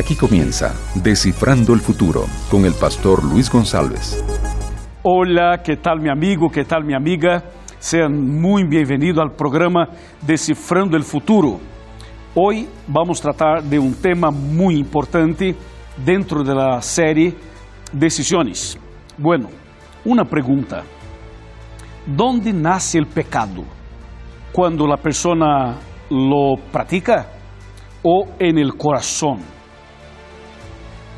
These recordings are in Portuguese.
Aquí comienza Descifrando el Futuro con el pastor Luis González. Hola, ¿qué tal mi amigo? ¿Qué tal mi amiga? Sean muy bienvenidos al programa Descifrando el Futuro. Hoy vamos a tratar de un tema muy importante dentro de la serie Decisiones. Bueno, una pregunta. ¿Dónde nace el pecado? ¿Cuando la persona lo practica o en el corazón?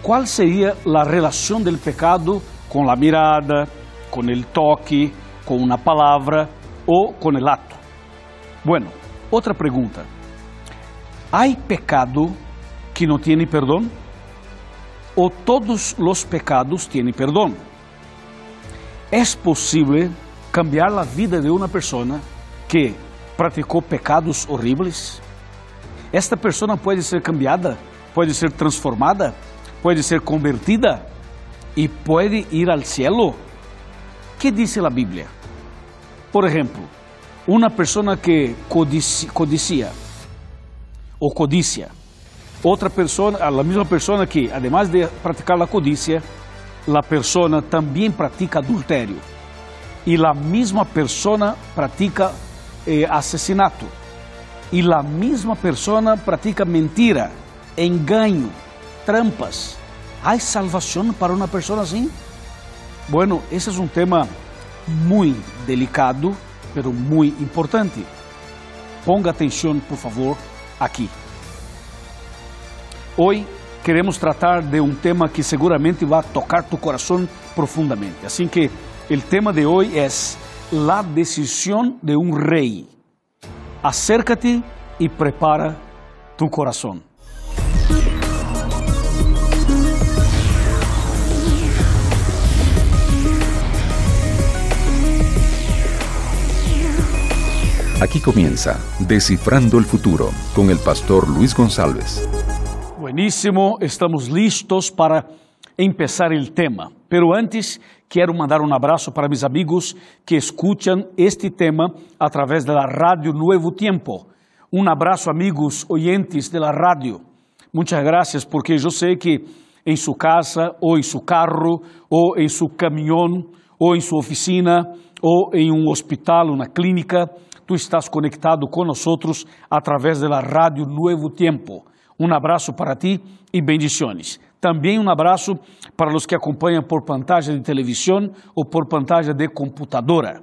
¿Cuál sería la relación del pecado con la mirada, con el toque, con una palabra o con el acto? Bueno, otra pregunta. ¿Hay pecado que no tiene perdón? ¿O todos los pecados tienen perdón? ¿Es posible cambiar la vida de una persona que practicó pecados horribles? ¿Esta persona puede ser cambiada? ¿Puede ser transformada? Puede ser convertida y puede ir al cielo. ¿Qué dice la Biblia? Por ejemplo, una persona que codicia, codicia o codicia, otra persona, la misma persona que además de practicar la codicia, la persona también practica adulterio y la misma persona practica eh, asesinato y la misma persona practica mentira, engaño, trampas. ¿Hay salvación para una persona así? Bueno, ese es un tema muy delicado, pero muy importante. Ponga atención, por favor, aquí. Hoy queremos tratar de un tema que seguramente va a tocar tu corazón profundamente. Así que el tema de hoy es la decisión de un rey. Acércate y prepara tu corazón. Aquí comienza Descifrando el Futuro con el pastor Luis González. Buenísimo, estamos listos para empezar el tema. Pero antes quiero mandar un abrazo para mis amigos que escuchan este tema a través de la radio Nuevo Tiempo. Un abrazo amigos oyentes de la radio. Muchas gracias porque yo sé que en su casa o en su carro o en su camión o en su oficina o en un hospital, una clínica, tu estás conectado con nosotros a través de la Nuevo Tiempo. Un abrazo para ti y bendiciones. También un abrazo para los que acompañan por pantalla de televisión o por pantalla de computadora.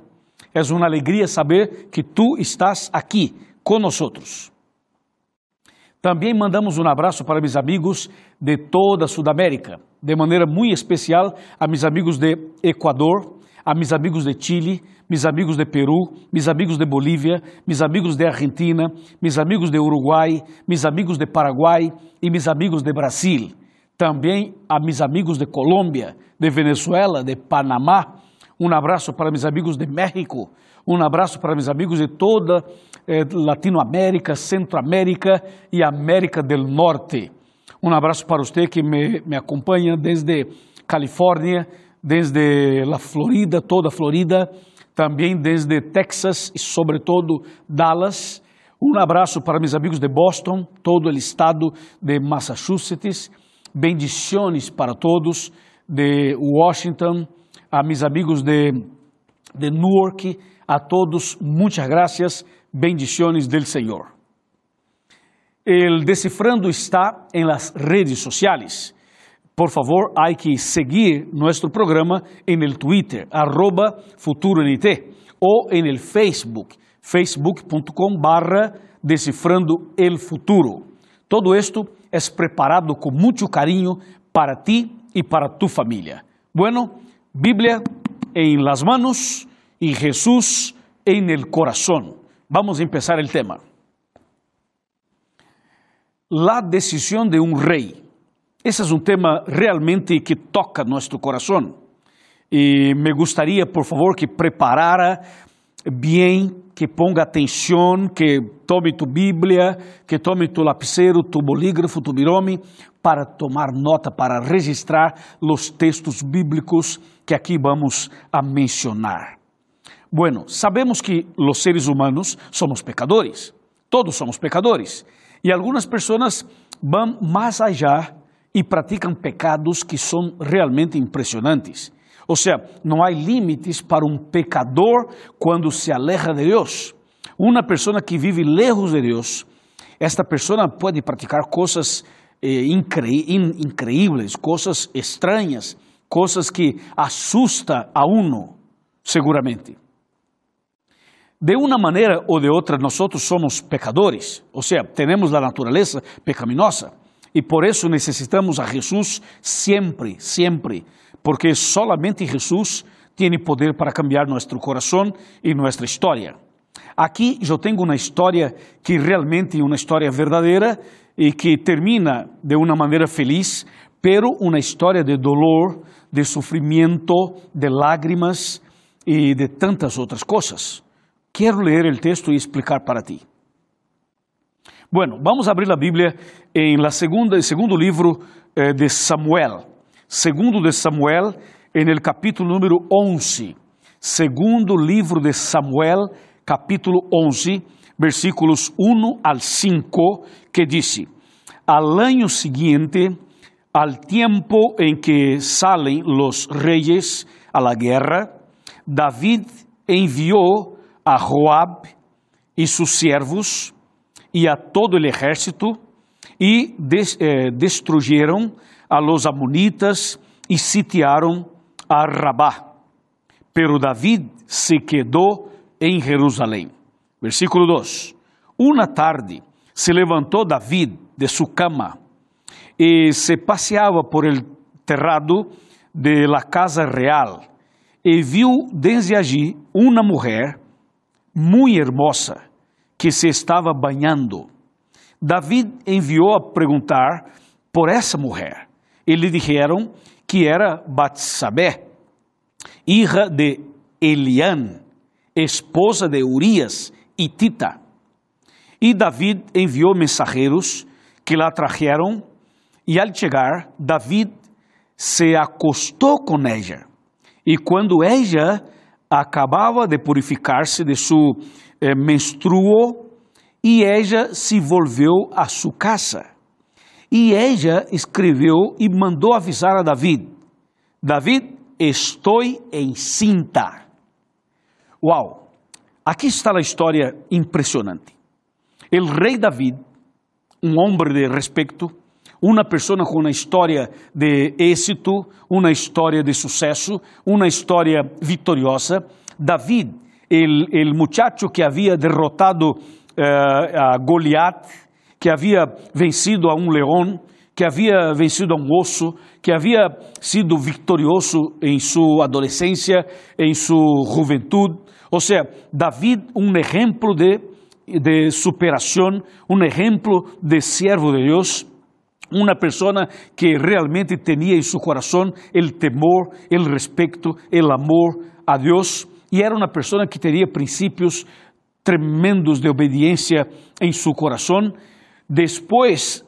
Es una alegría saber que tú estás aquí con nosotros. Também mandamos um abraço para meus amigos de toda a Sudamérica, de maneira muito especial a meus amigos de Equador, a meus amigos de Chile, meus amigos de Peru, meus amigos de Bolívia, meus amigos de Argentina, meus amigos de Uruguai, meus amigos de Paraguai e meus amigos de Brasil. Também a meus amigos de Colômbia, de Venezuela, de Panamá. Um abraço para meus amigos de México. Um abraço para meus amigos de toda eh, Latinoamérica, Centroamérica e América do Norte. Um abraço para você que me, me acompanha desde Califórnia, desde la Florida, toda a Florida, também desde Texas e sobretudo Dallas. Um abraço para meus amigos de Boston, todo o estado de Massachusetts. Bendiciones para todos de Washington, a meus amigos de, de Newark, a todos, muitas graças, bendiciones del Senhor. El Decifrando está em las redes sociais. Por favor, hay que seguir nuestro programa en el Twitter, arroba FuturoNT, o en el Facebook, facebook.com barra Decifrando el Futuro. Todo esto es preparado con mucho cariño para ti y para tu familia. Bueno, Biblia en las manos y Jesús en el corazón. Vamos a empezar el tema. La decisión de un rey. Esse é um tema realmente que toca nosso coração. E me gostaria, por favor, que preparara bem, que ponga atenção, que tome tu Bíblia, que tome tu lapicero, tu bolígrafo, tu birome, para tomar nota, para registrar os textos bíblicos que aqui vamos a mencionar. Bueno, sabemos que os seres humanos somos pecadores, todos somos pecadores, e algumas pessoas vão mais allá e praticam pecados que são realmente impressionantes. Ou seja, não há limites para um pecador quando se aleja de Deus. Uma pessoa que vive lejos de Deus, esta pessoa pode praticar coisas eh, incre increíbles, coisas estranhas, coisas que assusta a uno, seguramente. De uma maneira ou de outra, nós somos pecadores, ou seja, temos a natureza pecaminosa e por isso necessitamos a Jesus sempre, sempre, porque solamente Jesus tem poder para cambiar nosso coração e nossa história. Aqui eu tenho uma história que realmente é uma história verdadeira e que termina de uma maneira feliz, pero uma história de dolor, de sofrimento, de lágrimas e de tantas outras coisas. Quero ler o texto e explicar para ti. Bueno, vamos abrir a Bíblia em la segunda, segundo livro eh, de Samuel. Segundo de Samuel, em el capítulo número 11. Segundo livro de Samuel, capítulo 11, versículos 1 al 5, que diz: Al año siguiente, al tiempo en que salen los reyes a la guerra, David envió a Joab e sus siervos e a todo o exército e des, eh, destruyeron a los amonitas e sitiaram a Rabá. Pero David se quedou em Jerusalém. Versículo 2. Uma tarde se levantou David de sua cama e se passeava por el terrado de la casa real e viu desde allí uma mulher muito hermosa que se estava banhando. David enviou a perguntar por essa mulher. E lhe disseram que era Batsabé, hija de Elian, esposa de Urias e Tita. E David enviou mensageiros que la trajeron e al chegar, David se acostou com ela. E quando ela acabava de purificar-se de seu eh, menstruo, e ela se volveu a sua casa. E ela escreveu e mandou avisar a David: David, estou encinta. Uau! Aqui está a história impressionante. O rei David, um homem de respeito, uma pessoa com uma história de êxito, uma história de sucesso, uma história vitoriosa. David, o muchacho que havia derrotado uh, a Goliat, que havia vencido a um leão, que havia vencido a um osso, que havia sido vitorioso em sua adolescência, em sua juventude. Ou seja, David, um exemplo de, de superação, um exemplo de servo de Deus uma pessoa que realmente tinha em seu coração o temor, o respeito, o amor a Deus e era uma pessoa que teria princípios tremendos de obediência em seu coração. Depois,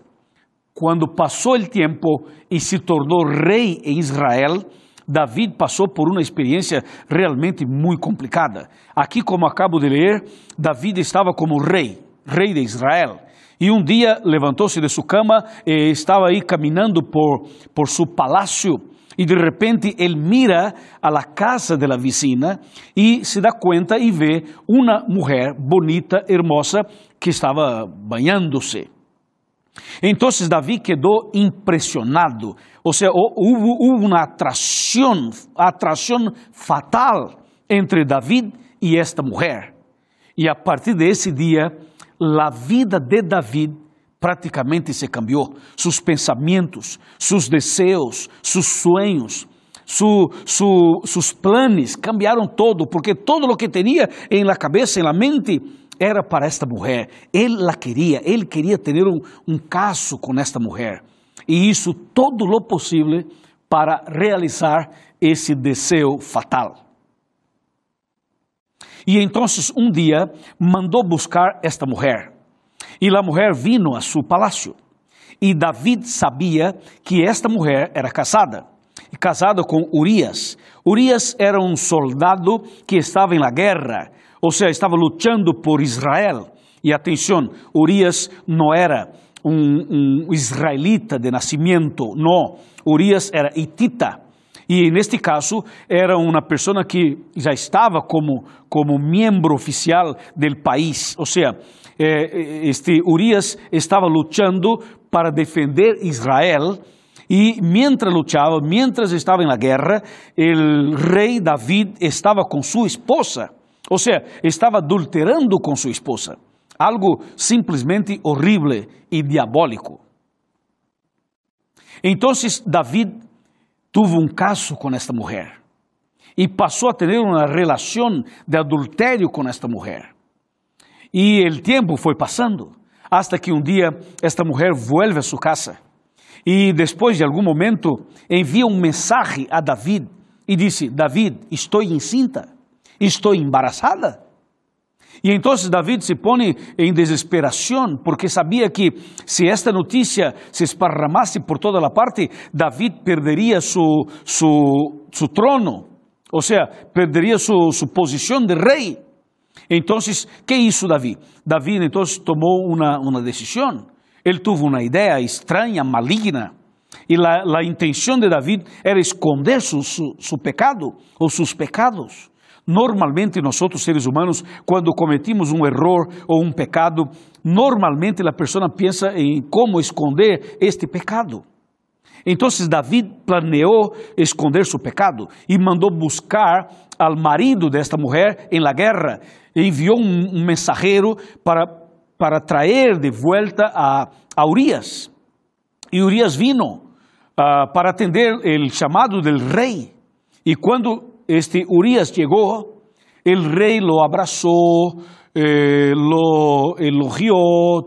quando passou o tempo e se tornou rei em Israel, David passou por uma experiência realmente muito complicada. Aqui, como acabo de ler, David estava como rei, rei de Israel. E um dia levantou-se de sua cama e estava aí caminhando por, por seu palácio. E de repente ele mira a casa de la vecina e se dá conta e vê uma mulher bonita, hermosa, que estava banhando-se. Então Davi quedou impressionado, ou seja, houve uma atração, atração fatal entre David e esta mulher. E a partir desse dia, a vida de David praticamente se cambiou. Seus pensamentos, seus desejos, seus sonhos, su, su, sus todo, porque todo o que tinha em la cabeça, em la mente, era para esta mulher. Ele la queria, ele queria ter um, caso com esta mulher. E isso todo o possível para realizar esse desejo fatal. E então, um dia, mandou buscar esta mulher. E a mulher vino a seu palácio. E David sabia que esta mulher era casada, casada com Urias. Urias era um soldado que estava em la guerra, ou seja, estava lutando por Israel. E atenção, Urias não era um, um israelita de nascimento, não. Urias era hitita. E neste caso era uma pessoa que já estava como, como membro oficial do país. Ou seja, eh, este Urias estava lutando para defender Israel. E mientras luchava, mientras estava na guerra, o rei David estava com sua esposa. Ou seja, estava adulterando com sua esposa. Algo simplesmente horrible e diabólico. Então David tuvo um caso com esta mulher e passou a ter uma relação de adultério com esta mulher. E o tempo foi passando, hasta que um dia esta mulher vuelve a sua casa e depois de algum momento envia um mensagem a David e disse: David, estou encinta, estou embaraçada. E então David se põe em desesperação, porque sabia que se esta notícia se esparramasse por toda a parte, David perderia su, su trono, ou seja, perderia su, su posição de rei. Então, que hizo David? David então tomou uma, uma decisão. Ele teve uma ideia estranha, maligna. E a, a intenção de David era esconder su, su, su pecado ou seus pecados. Normalmente nós seres humanos, quando cometimos um erro ou um pecado, normalmente a pessoa pensa em como esconder este pecado. Então David planeou esconder seu pecado e mandou buscar al marido desta mulher em la guerra. E enviou um, um mensageiro para, para trazer de volta a, a Urias. E Urias vino uh, para atender o chamado del rei. E quando este Urias llegó, el rey lo abrazó, eh, lo elogió,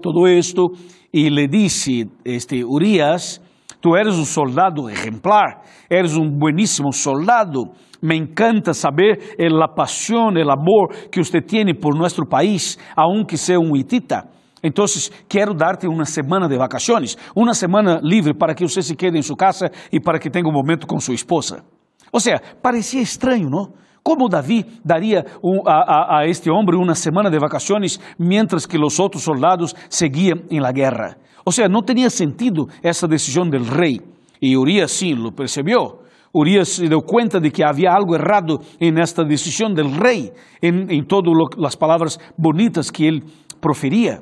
todo esto, y le dice, este Urias, tú eres un soldado ejemplar, eres un buenísimo soldado, me encanta saber la pasión, el amor que usted tiene por nuestro país, aunque sea un hitita. Entonces, quiero darte una semana de vacaciones, una semana libre para que usted se quede en su casa y para que tenga un momento con su esposa. Ou seja, parecia estranho, não? Como Davi daria um, a, a, a, este homem uma semana de vacações, mientras que os outros soldados seguiam em la guerra? Ou seja, não tinha sentido essa decisão do rei. E Urias sim lo percebeu. Urias se deu conta de que havia algo errado em esta decisão do rei, em, todas as palavras bonitas que ele proferia.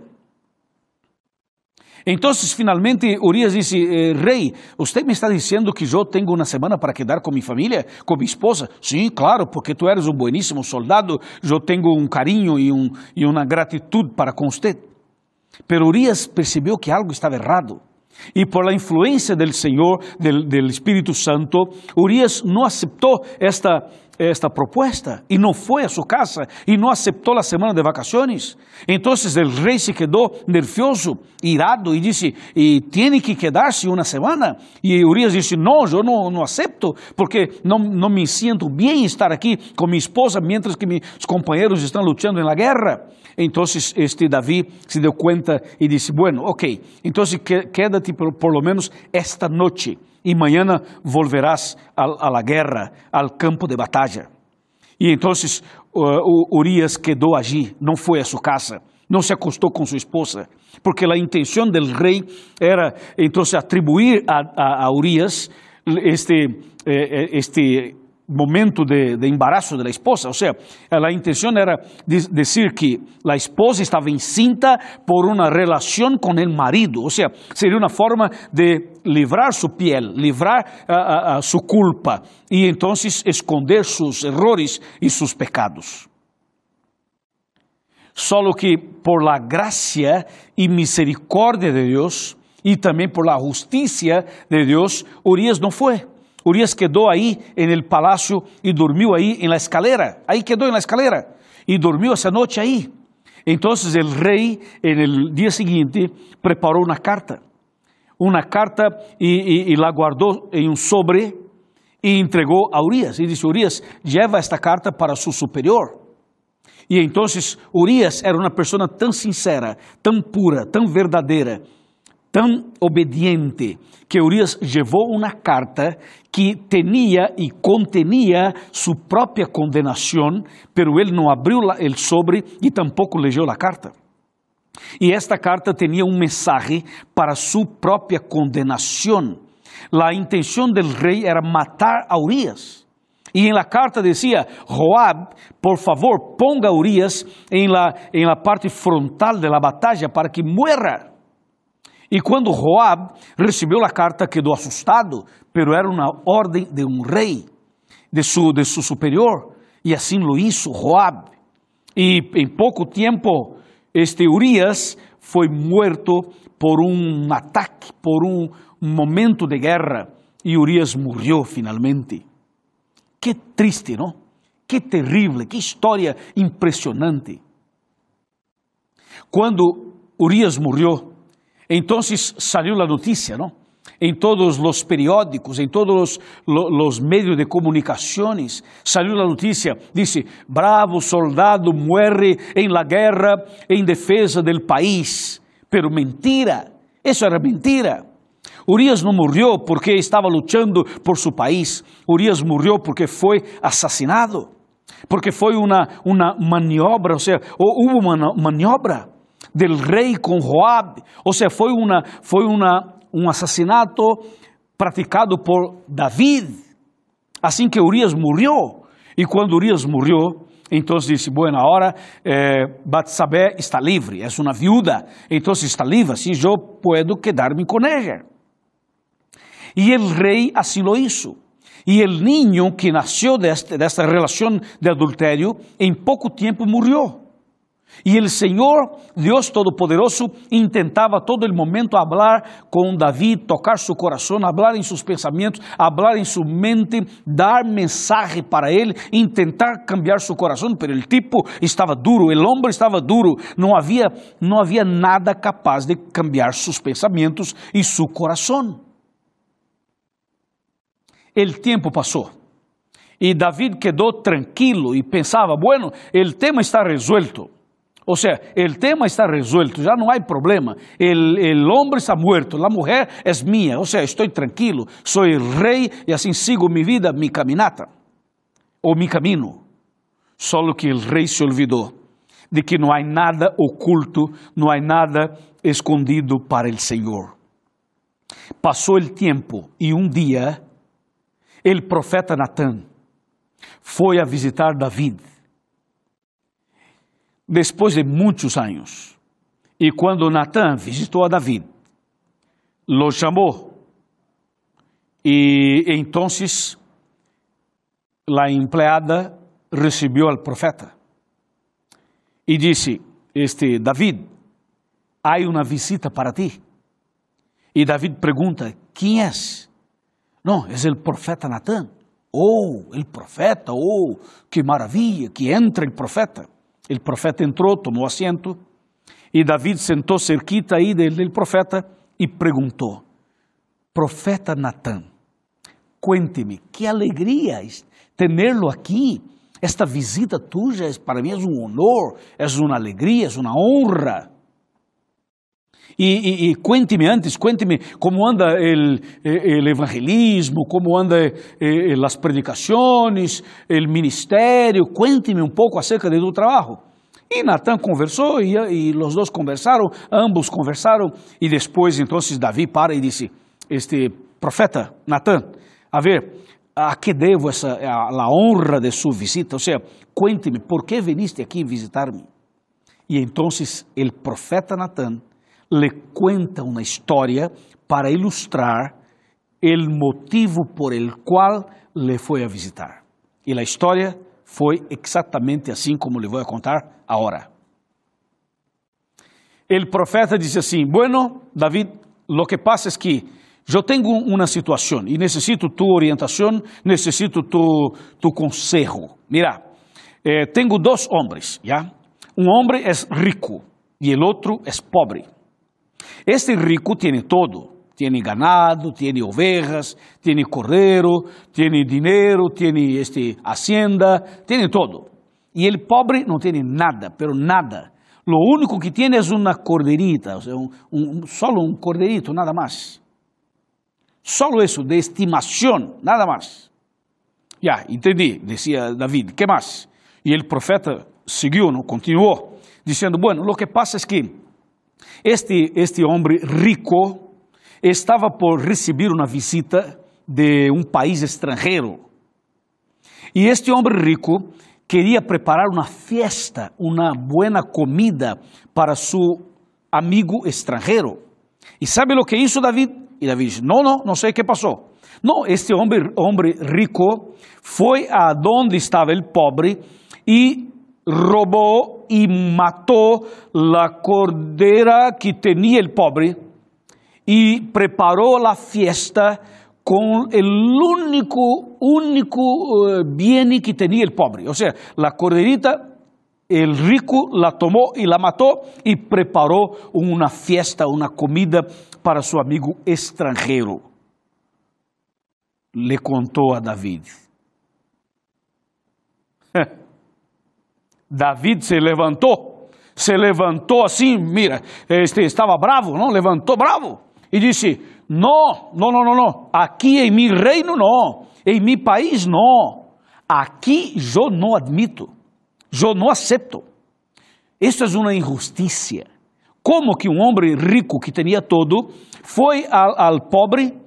Então, finalmente, Urias disse: eh, você me está dizendo que eu tenho uma semana para quedar com minha família, com minha esposa? Sim, claro, porque tu eres um bueníssimo soldado, eu tenho um carinho e, um, e uma gratidão para com você. Pero Urias percebeu que algo estava errado. E por la influência del Senhor, del, del Santo, Urias não aceitou esta esta propuesta y no fue a su casa y no aceptó la semana de vacaciones. Entonces el rey se quedó nervioso, irado y dice, y tiene que quedarse una semana. Y Urias dice, no, yo no, no acepto porque no, no me siento bien estar aquí con mi esposa mientras que mis compañeros están luchando en la guerra. Entonces este David se dio cuenta y dice, bueno, ok, entonces quédate por, por lo menos esta noche e amanhã volverás a, la guerra, al campo de batalha. E então uh, Urias quedou allí, não foi a sua casa, não se acostou com sua esposa, porque a intenção do rei era então atribuir a, a, a Urias este, eh, eh, este momento de, embarazo de la esposa. O sea, la intención era decir que la esposa estaba encinta por una relación con el marido. O sea, sería una forma de livrar su piel, uh, su culpa y entonces esconder sus errores y sus pecados. Solo que por la gracia y misericordia de Dios y también por la justicia de Dios, Urias no fue. Urias quedou aí no palácio e dormiu aí em la escalera. Aí quedou em la escalera e dormiu essa noite aí. Então o rei, no dia seguinte, preparou uma carta. Uma carta e, e, e la guardou em um sobre e entregou a Urias. E disse: Urias, leva esta carta para seu superior. E então Urias era uma pessoa tão sincera, tão pura, tão verdadeira, tão obediente, que Urias levou uma carta que tinha e contenía sua própria condenação, pero ele não abriu o sobre e tampouco leu a carta. E esta carta tinha um mensagem para sua própria condenação. A intenção do rei era matar a Urias. E em la carta dizia: Joab, por favor, ponga a Urias em la, em la parte frontal de la batalha para que muera. E quando Joab recebeu a carta, quedou assustado, pero era uma ordem de um rei, de su, de su superior, e assim lo hizo Joab. E em pouco tempo, este Urias foi morto por um ataque, por um momento de guerra, e Urias morreu finalmente. Que triste, não? Que terrível, que história impressionante. Quando Urias morreu, Entonces salió la noticia, ¿no? En todos los periódicos, en todos los, los, medios de comunicaciones, salió la noticia, dice, bravo soldado muere en la guerra en defensa del país. Pero mentira, eso era mentira. Urias não morreu porque estava lutando por seu país. Urias morreu porque foi assassinado. Porque foi uma, uma maniobra, ou seja, houve uma maniobra del rei com Joab. Ou seja, foi, uma, foi uma, um assassinato praticado por David. Assim que Urias morreu. E quando Urias morreu, então disse, bueno, agora eh, Batsabé está livre, é uma viúva, então está livre, assim eu posso quedar-me com ela. E o rei assim lo hizo. E o niño que nasceu desta, desta relação de adultério, em pouco tempo morreu. E o Senhor, Deus Todo-Poderoso, intentava todo o momento falar com Davi, tocar seu coração, falar em seus pensamentos, falar em sua mente, dar mensagem para ele, intentar cambiar seu coração, mas o tipo estava duro, o homem estava duro, não havia, não havia nada capaz de cambiar seus pensamentos e seu coração. O tempo passou. E David quedou tranquilo e pensava, bueno, o tema está resuelto. O sea, el tema está resuelto, ya no hay problema. El, hombre está muerto, la mujer es mía. O sea, estoy tranquilo, el rey y así sigo mi vida, mi caminata o mi camino. Solo que el rey se olvidó de que no hay nada oculto, no hay nada escondido para el Señor. Passou o tempo e um dia el profeta Natán foi a visitar David depois de muitos anos. E quando Natã visitou a David, lo chamou. E então a empleada recebeu al profeta e disse: Este David, há uma visita para ti. E David pergunta: Quem és? Não, é o profeta Natã. Oh, o profeta, oh, que maravilha, que entra o profeta. O profeta entrou, tomou assento, e David sentou cerquita aí do profeta e perguntou: Profeta Natã, cuente-me, que alegria tê-lo aqui. Esta visita tuya para mim é um honor, é uma alegria, é uma honra. E, e, e cuente-me antes, cuente-me como anda o evangelismo, como anda eh, as predicações, o ministério, cuente-me um pouco acerca tu trabalho. E Natan conversou e, os dois conversaram, ambos conversaram, e depois então Davi para e disse, este profeta Natan, a ver, a que devo essa, a, honra de sua visita? Ou seja, cuente-me, por que viniste aqui visitar-me? E então o profeta Natan le cuenta uma história para ilustrar o motivo por el qual le foi a visitar. E a história foi exatamente assim como lhe vou contar agora. O profeta disse assim: Bueno, David, lo que pasa es que eu tenho uma situação e necessito tu orientação, necessito tu, tu consejo. Mira, eh, tenho dois homens, ¿ya? Um homem é rico e o outro é pobre. Este rico tiene todo. Tiene ganado, tiene ovejas, tiene cordero, tiene dinero, tiene este, hacienda, tiene todo. Y el pobre no tiene nada, pero nada. Lo único que tiene es una corderita, un, un, solo un corderito, nada más. Solo eso, de estimación, nada más. Ya, entendí, decía David, ¿qué más? Y el profeta siguió, ¿no? continuó, diciendo, bueno, lo que pasa es que Este, este homem rico estava por receber uma visita de um país estrangeiro. E este homem rico queria preparar uma festa, uma boa comida para seu amigo estrangeiro. E sabe o que hizo David? E David disse: Não, não, não sei o que passou. Não, este homem, homem rico foi a estava o pobre e roubou e matou a cordeira que tinha o pobre e preparou a fiesta com o único, único uh, bem que tinha o pobre. Ou seja, a corderita, o rico la tomou e la matou e preparou uma fiesta, uma comida para seu amigo estrangeiro. Le contou a David. David se levantou, se levantou assim, mira, este estava bravo, não? Levantou bravo e disse: Não, não, não, não, não. Aqui em meu reino não, em meu país não. Aqui eu não admito, eu não aceito. Isso é uma injustiça. Como que um homem rico que tinha todo foi ao, ao pobre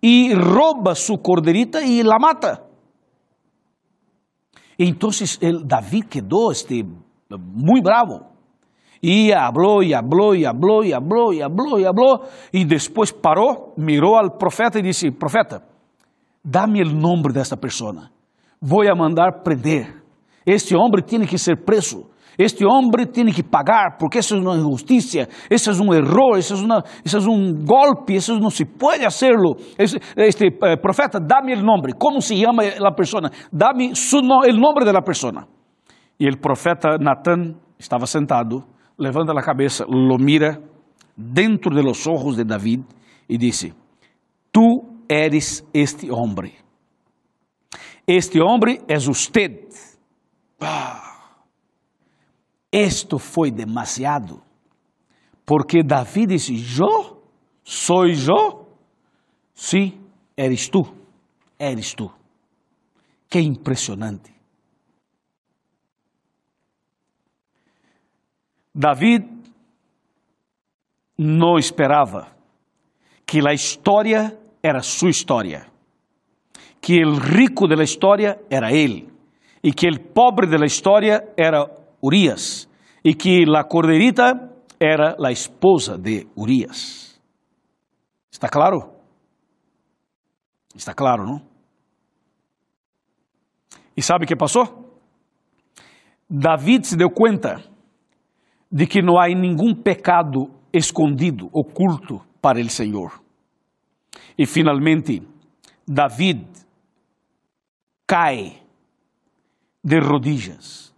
e rouba sua corderita e la mata? Entonces el David quedó este, muy bravo. Y habló y habló y habló y habló y habló y habló. Y después paró, miró al profeta y dice, profeta, dame el nombre de esta persona. Voy a mandar prender. Este hombre tiene que ser preso. Este homem tem que pagar, porque isso é uma injustiça, isso é um erro, isso é, um golpe, isso não se pode hacerlo. Este eh, profeta, dá-me o nome, como se chama a pessoa? Dá-me o nome da pessoa. E o profeta Nathan estava sentado, levanta a cabeça, lo mira dentro de los ojos de David e disse: Tu eres este homem. Este homem é usted. Ah. Esto foi demasiado, porque Davi disse: Eu? Sou eu? Sim, eres tu, eres tu. Que impressionante. David não esperava que a história era sua história, que o rico da história era ele e que o pobre da história era Urias e que la corderita era la esposa de Urias. ¿Está claro? Está claro, não? E sabe o que passou? David se deu conta de que não há nenhum pecado escondido, oculto para o Senhor. E finalmente, David cai de rodillas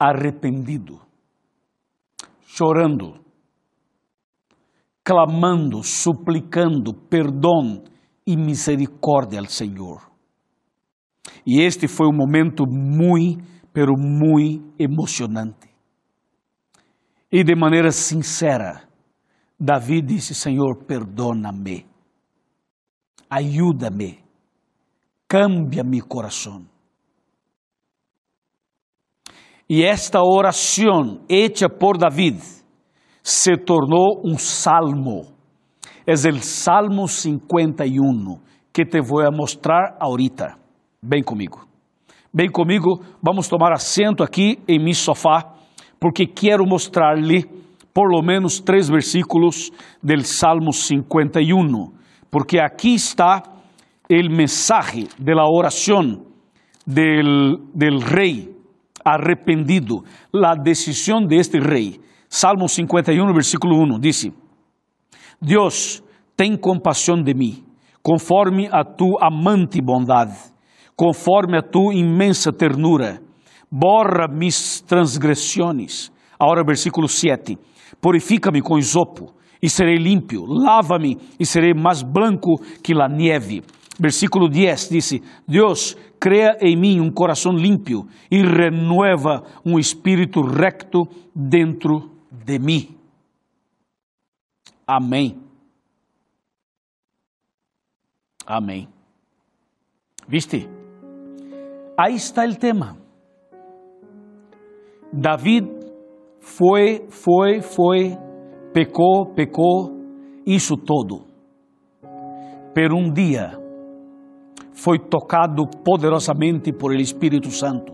arrependido, chorando, clamando, suplicando perdão e misericórdia ao Senhor. E este foi um momento muito, pero muito emocionante. E de maneira sincera, Davi disse: Senhor, perdona-me, ajuda-me, cambia meu coração. E esta oração hecha por David se tornou um salmo. É o Salmo 51 que te vou mostrar ahorita. Vem comigo. Vem comigo, vamos tomar assento aqui em meu sofá, porque quero mostrar-lhe por lo menos três versículos del Salmo 51, porque aqui está o mensaje de la oración del, del rei arrependido la decisión de este rey. Salmo 51, versículo 1 dice, Dios, ten compasión de mí, conforme a tu amante bondad, conforme a tu inmensa ternura, borra mis transgresiones. Ahora versículo 7, purifica-me com isopo e serei limpio, lava-me e serei mais branco que la nieve. Versículo 10 disse: Deus, crea em mim um coração limpo e renueva um espírito recto dentro de mim. Amém. Amém. ¿Viste? Aí está o tema. David foi, foi, foi pecou, pecou, isso todo. Pero um dia foi tocado poderosamente por el Espírito Santo,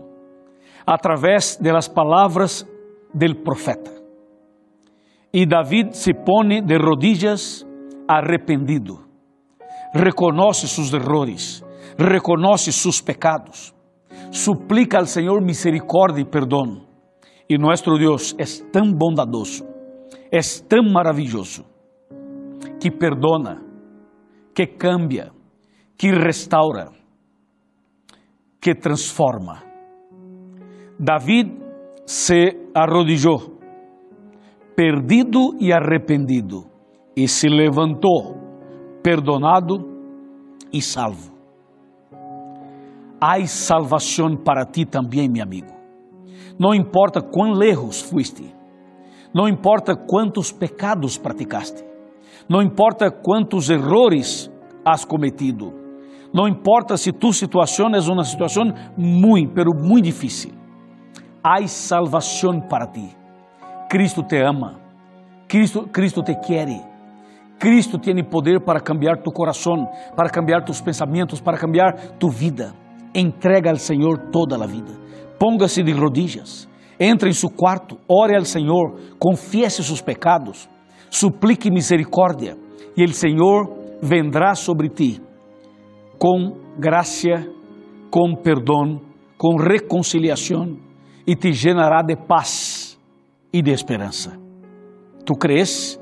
através das palavras del profeta. E David se pone de rodillas arrependido, reconoce seus errores, reconoce seus pecados, suplica al Senhor misericórdia e perdão. E nosso Deus é tão bondadoso, é tão maravilhoso, que perdona, que cambia, que restaura, que transforma. David se arrodillou, perdido e arrependido, e se levantou, perdonado e salvo. Há salvação para ti também, meu amigo. Não importa quão lejos fuiste, não importa quantos pecados praticaste, não importa quantos errores has cometido, não importa se tu situação é uma situação muito, pero muito difícil. Há salvação para ti. Cristo te ama, Cristo, Cristo te quer. Cristo tem poder para cambiar tu coração, para cambiar tus pensamentos, para cambiar tu vida. Entrega ao Senhor toda a vida. Ponga-se de rodillas. Entre em seu quarto, ore ao Senhor, confiese seus pecados, suplique misericórdia e o Senhor vendrá sobre ti com graça, com perdão, com reconciliação e te llenará de paz e de esperança. Tu crees?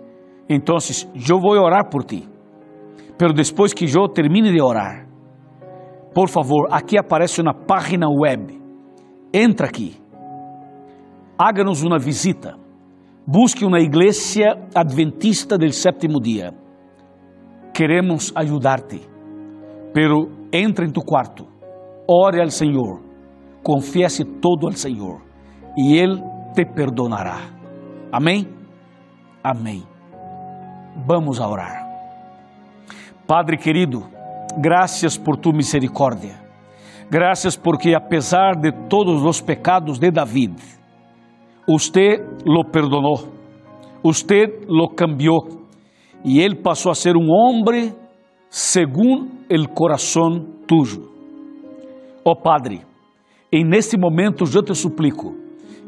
Então, eu vou orar por ti. Pero depois que eu termine de orar, por favor, aqui aparece uma página web. Entra aqui. Háganos uma visita. Busque uma igreja adventista del sétimo dia. Queremos ajudar-te. Pero entra em tu quarto. Ore ao Senhor. Confiese todo ao Senhor. E Ele te perdonará. Amém? Amém. Vamos a orar. Padre querido, graças por tu misericórdia. Graças porque apesar de todos os pecados de David, usted lo perdonou, usted lo cambiou e ele passou a ser um homem segundo o coração tuyo. Oh Padre, e neste momento eu te suplico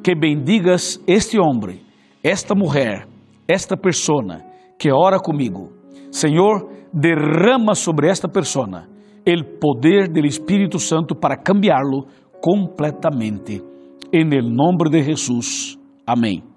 que bendigas este homem, esta mulher, esta pessoa que ora comigo. Senhor, derrama sobre esta persona o poder do Espírito Santo para cambiá-lo completamente. Em el nome de Jesus. Amém.